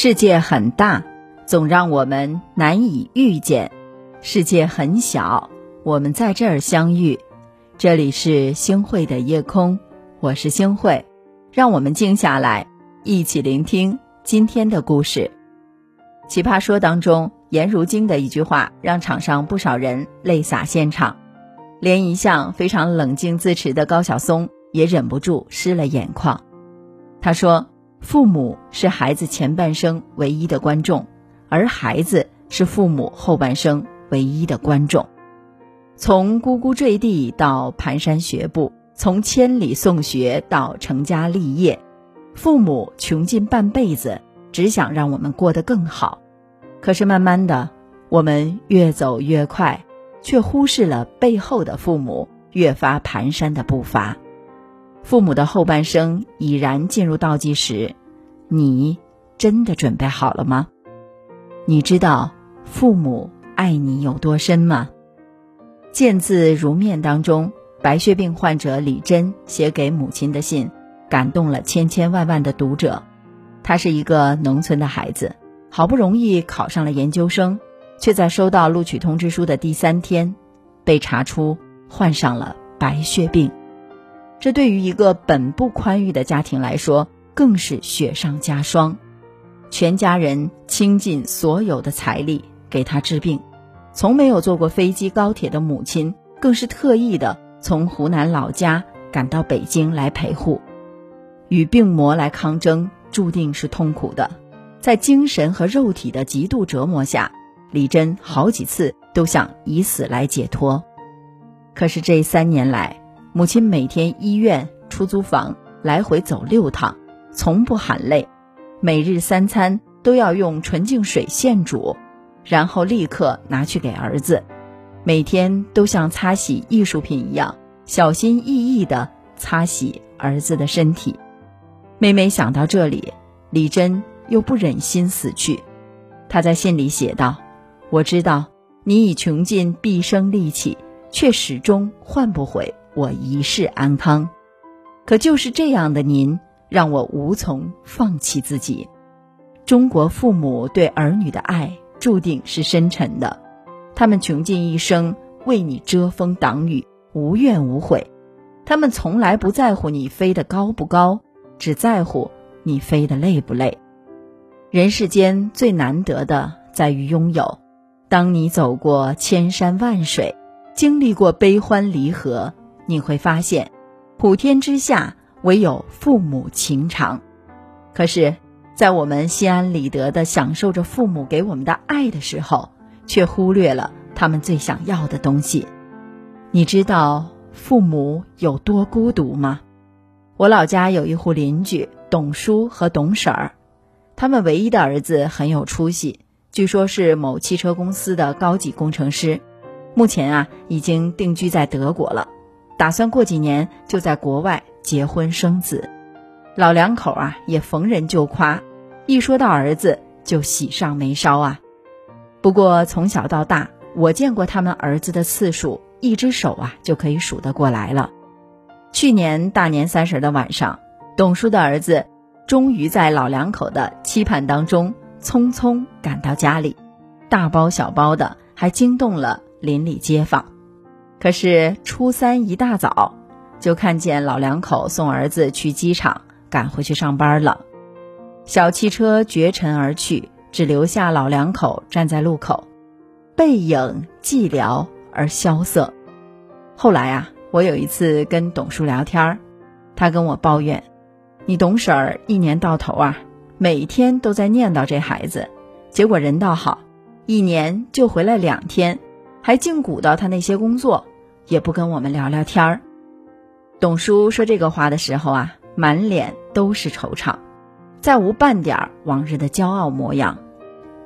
世界很大，总让我们难以遇见；世界很小，我们在这儿相遇。这里是星汇的夜空，我是星汇，让我们静下来，一起聆听今天的故事。奇葩说当中，颜如晶的一句话，让场上不少人泪洒现场，连一向非常冷静自持的高晓松也忍不住湿了眼眶。他说。父母是孩子前半生唯一的观众，而孩子是父母后半生唯一的观众。从呱呱坠地到蹒跚学步，从千里送学到成家立业，父母穷尽半辈子，只想让我们过得更好。可是慢慢的，我们越走越快，却忽视了背后的父母越发蹒跚的步伐。父母的后半生已然进入倒计时，你真的准备好了吗？你知道父母爱你有多深吗？见字如面当中，白血病患者李珍写给母亲的信，感动了千千万万的读者。他是一个农村的孩子，好不容易考上了研究生，却在收到录取通知书的第三天，被查出患上了白血病。这对于一个本不宽裕的家庭来说，更是雪上加霜。全家人倾尽所有的财力给他治病，从没有坐过飞机高铁的母亲，更是特意的从湖南老家赶到北京来陪护。与病魔来抗争，注定是痛苦的。在精神和肉体的极度折磨下，李珍好几次都想以死来解脱。可是这三年来，母亲每天医院、出租房来回走六趟，从不喊累。每日三餐都要用纯净水现煮，然后立刻拿去给儿子。每天都像擦洗艺术品一样，小心翼翼地擦洗儿子的身体。每每想到这里，李珍又不忍心死去。他在信里写道：“我知道你已穷尽毕生力气，却始终换不回。”我一世安康，可就是这样的您，让我无从放弃自己。中国父母对儿女的爱注定是深沉的，他们穷尽一生为你遮风挡雨，无怨无悔。他们从来不在乎你飞得高不高，只在乎你飞得累不累。人世间最难得的在于拥有，当你走过千山万水，经历过悲欢离合。你会发现，普天之下唯有父母情长。可是，在我们心安理得的享受着父母给我们的爱的时候，却忽略了他们最想要的东西。你知道父母有多孤独吗？我老家有一户邻居董叔和董婶儿，他们唯一的儿子很有出息，据说是某汽车公司的高级工程师，目前啊已经定居在德国了。打算过几年就在国外结婚生子，老两口啊也逢人就夸，一说到儿子就喜上眉梢啊。不过从小到大，我见过他们儿子的次数，一只手啊就可以数得过来了。去年大年三十的晚上，董叔的儿子终于在老两口的期盼当中匆匆赶到家里，大包小包的，还惊动了邻里街坊。可是初三一大早，就看见老两口送儿子去机场，赶回去上班了。小汽车绝尘而去，只留下老两口站在路口，背影寂寥而萧瑟。后来啊，我有一次跟董叔聊天儿，他跟我抱怨：“你董婶儿一年到头啊，每天都在念叨这孩子，结果人倒好，一年就回来两天。”还净鼓捣他那些工作，也不跟我们聊聊天儿。董叔说这个话的时候啊，满脸都是惆怅，再无半点往日的骄傲模样。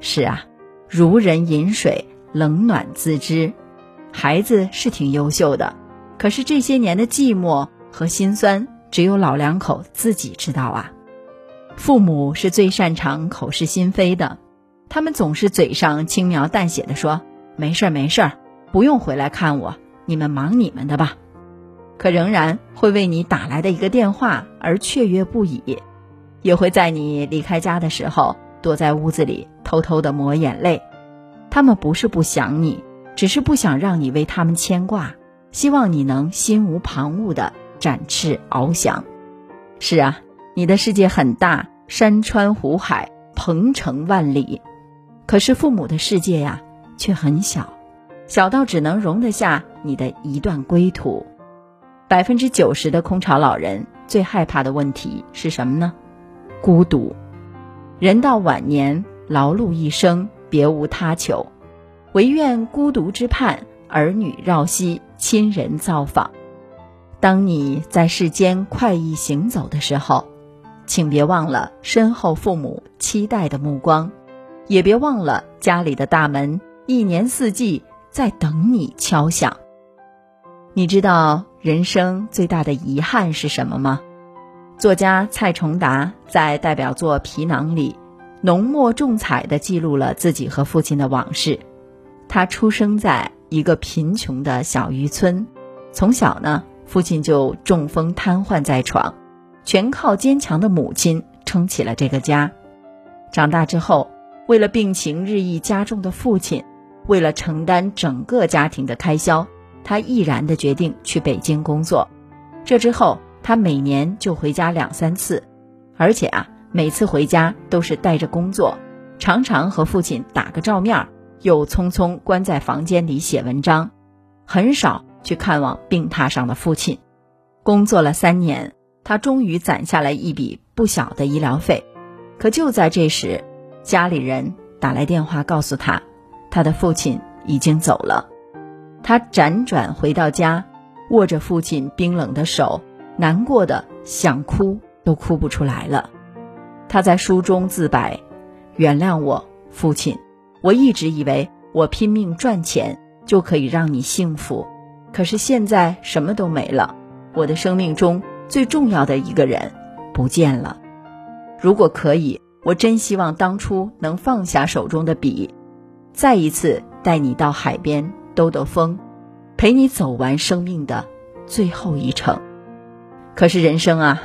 是啊，如人饮水，冷暖自知。孩子是挺优秀的，可是这些年的寂寞和心酸，只有老两口自己知道啊。父母是最擅长口是心非的，他们总是嘴上轻描淡写的说。没事儿，没事儿，不用回来看我，你们忙你们的吧。可仍然会为你打来的一个电话而雀跃不已，也会在你离开家的时候躲在屋子里偷偷的抹眼泪。他们不是不想你，只是不想让你为他们牵挂，希望你能心无旁骛的展翅翱翔。是啊，你的世界很大，山川湖海，鹏程万里，可是父母的世界呀，却很小，小到只能容得下你的一段归途。百分之九十的空巢老人最害怕的问题是什么呢？孤独。人到晚年，劳碌一生，别无他求，唯愿孤独之畔，儿女绕膝，亲人造访。当你在世间快意行走的时候，请别忘了身后父母期待的目光，也别忘了家里的大门一年四季在等你敲响。你知道？人生最大的遗憾是什么吗？作家蔡崇达在代表作《皮囊》里，浓墨重彩地记录了自己和父亲的往事。他出生在一个贫穷的小渔村，从小呢，父亲就中风瘫痪在床，全靠坚强的母亲撑起了这个家。长大之后，为了病情日益加重的父亲，为了承担整个家庭的开销。他毅然的决定去北京工作，这之后他每年就回家两三次，而且啊，每次回家都是带着工作，常常和父亲打个照面，又匆匆关在房间里写文章，很少去看望病榻上的父亲。工作了三年，他终于攒下了一笔不小的医疗费，可就在这时，家里人打来电话告诉他，他的父亲已经走了。他辗转回到家，握着父亲冰冷的手，难过的想哭都哭不出来了。他在书中自白：“原谅我，父亲，我一直以为我拼命赚钱就可以让你幸福，可是现在什么都没了，我的生命中最重要的一个人不见了。如果可以，我真希望当初能放下手中的笔，再一次带你到海边。”兜兜风，陪你走完生命的最后一程。可是人生啊，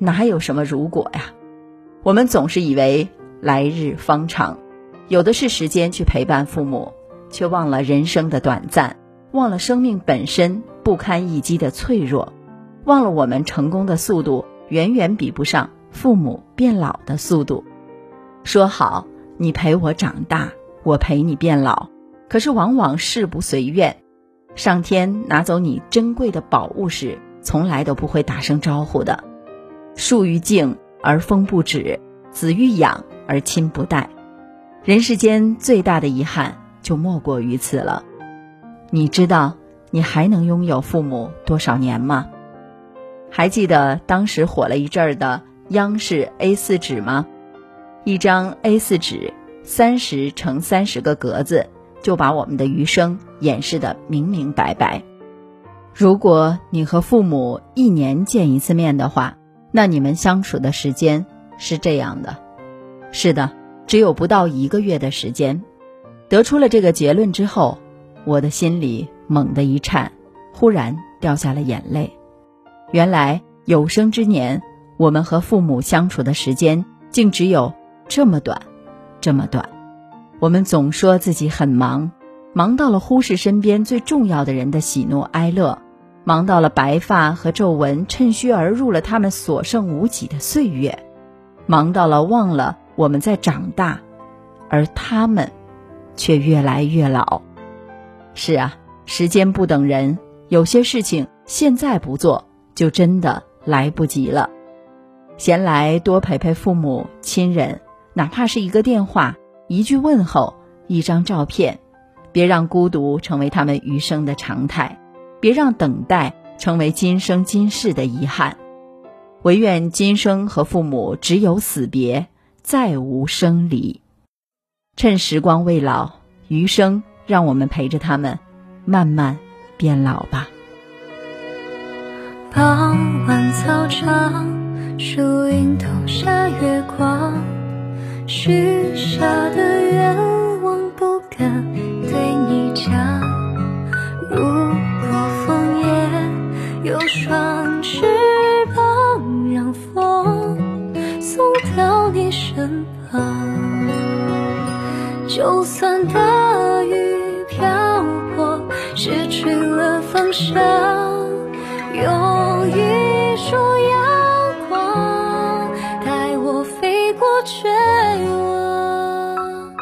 哪有什么如果呀？我们总是以为来日方长，有的是时间去陪伴父母，却忘了人生的短暂，忘了生命本身不堪一击的脆弱，忘了我们成功的速度远远比不上父母变老的速度。说好，你陪我长大，我陪你变老。可是往往事不随愿，上天拿走你珍贵的宝物时，从来都不会打声招呼的。树欲静而风不止，子欲养而亲不待。人世间最大的遗憾就莫过于此了。你知道你还能拥有父母多少年吗？还记得当时火了一阵儿的央视 A 四纸吗？一张 A 四纸，三十乘三十个格子。就把我们的余生掩饰的明明白白。如果你和父母一年见一次面的话，那你们相处的时间是这样的：是的，只有不到一个月的时间。得出了这个结论之后，我的心里猛地一颤，忽然掉下了眼泪。原来有生之年，我们和父母相处的时间竟只有这么短，这么短。我们总说自己很忙，忙到了忽视身边最重要的人的喜怒哀乐，忙到了白发和皱纹趁虚而入了他们所剩无几的岁月，忙到了忘了我们在长大，而他们却越来越老。是啊，时间不等人，有些事情现在不做，就真的来不及了。闲来多陪陪父母亲人，哪怕是一个电话。一句问候，一张照片，别让孤独成为他们余生的常态，别让等待成为今生今世的遗憾。唯愿今生和父母只有死别，再无生离。趁时光未老，余生让我们陪着他们，慢慢变老吧。傍晚操场，树荫投下月光。许下的就算大雨瓢泼，失去了方向，有一束阳光带我飞过绝望，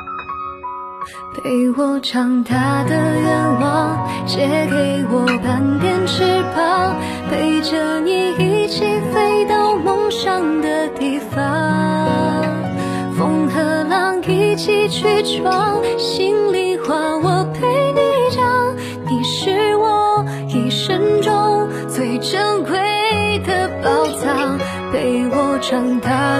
陪我长大的愿望，借给我半边翅膀，陪着你一起飞到梦想的地方。去闯，心里话我陪你讲。你是我一生中最珍贵的宝藏，陪我长大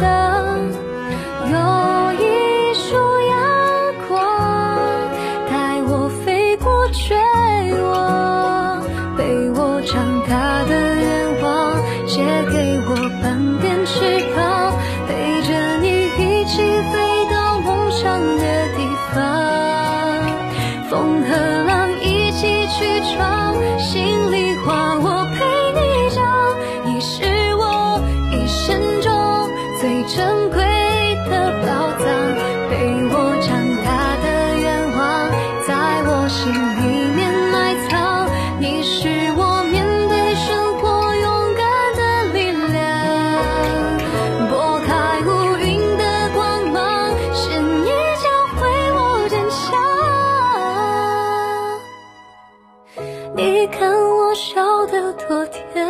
了珍贵的宝藏，陪我长大的愿望，在我心里面埋藏。你是我面对生活勇敢的力量，拨开乌云的光芒，是你教会我坚强。你看我笑得多甜，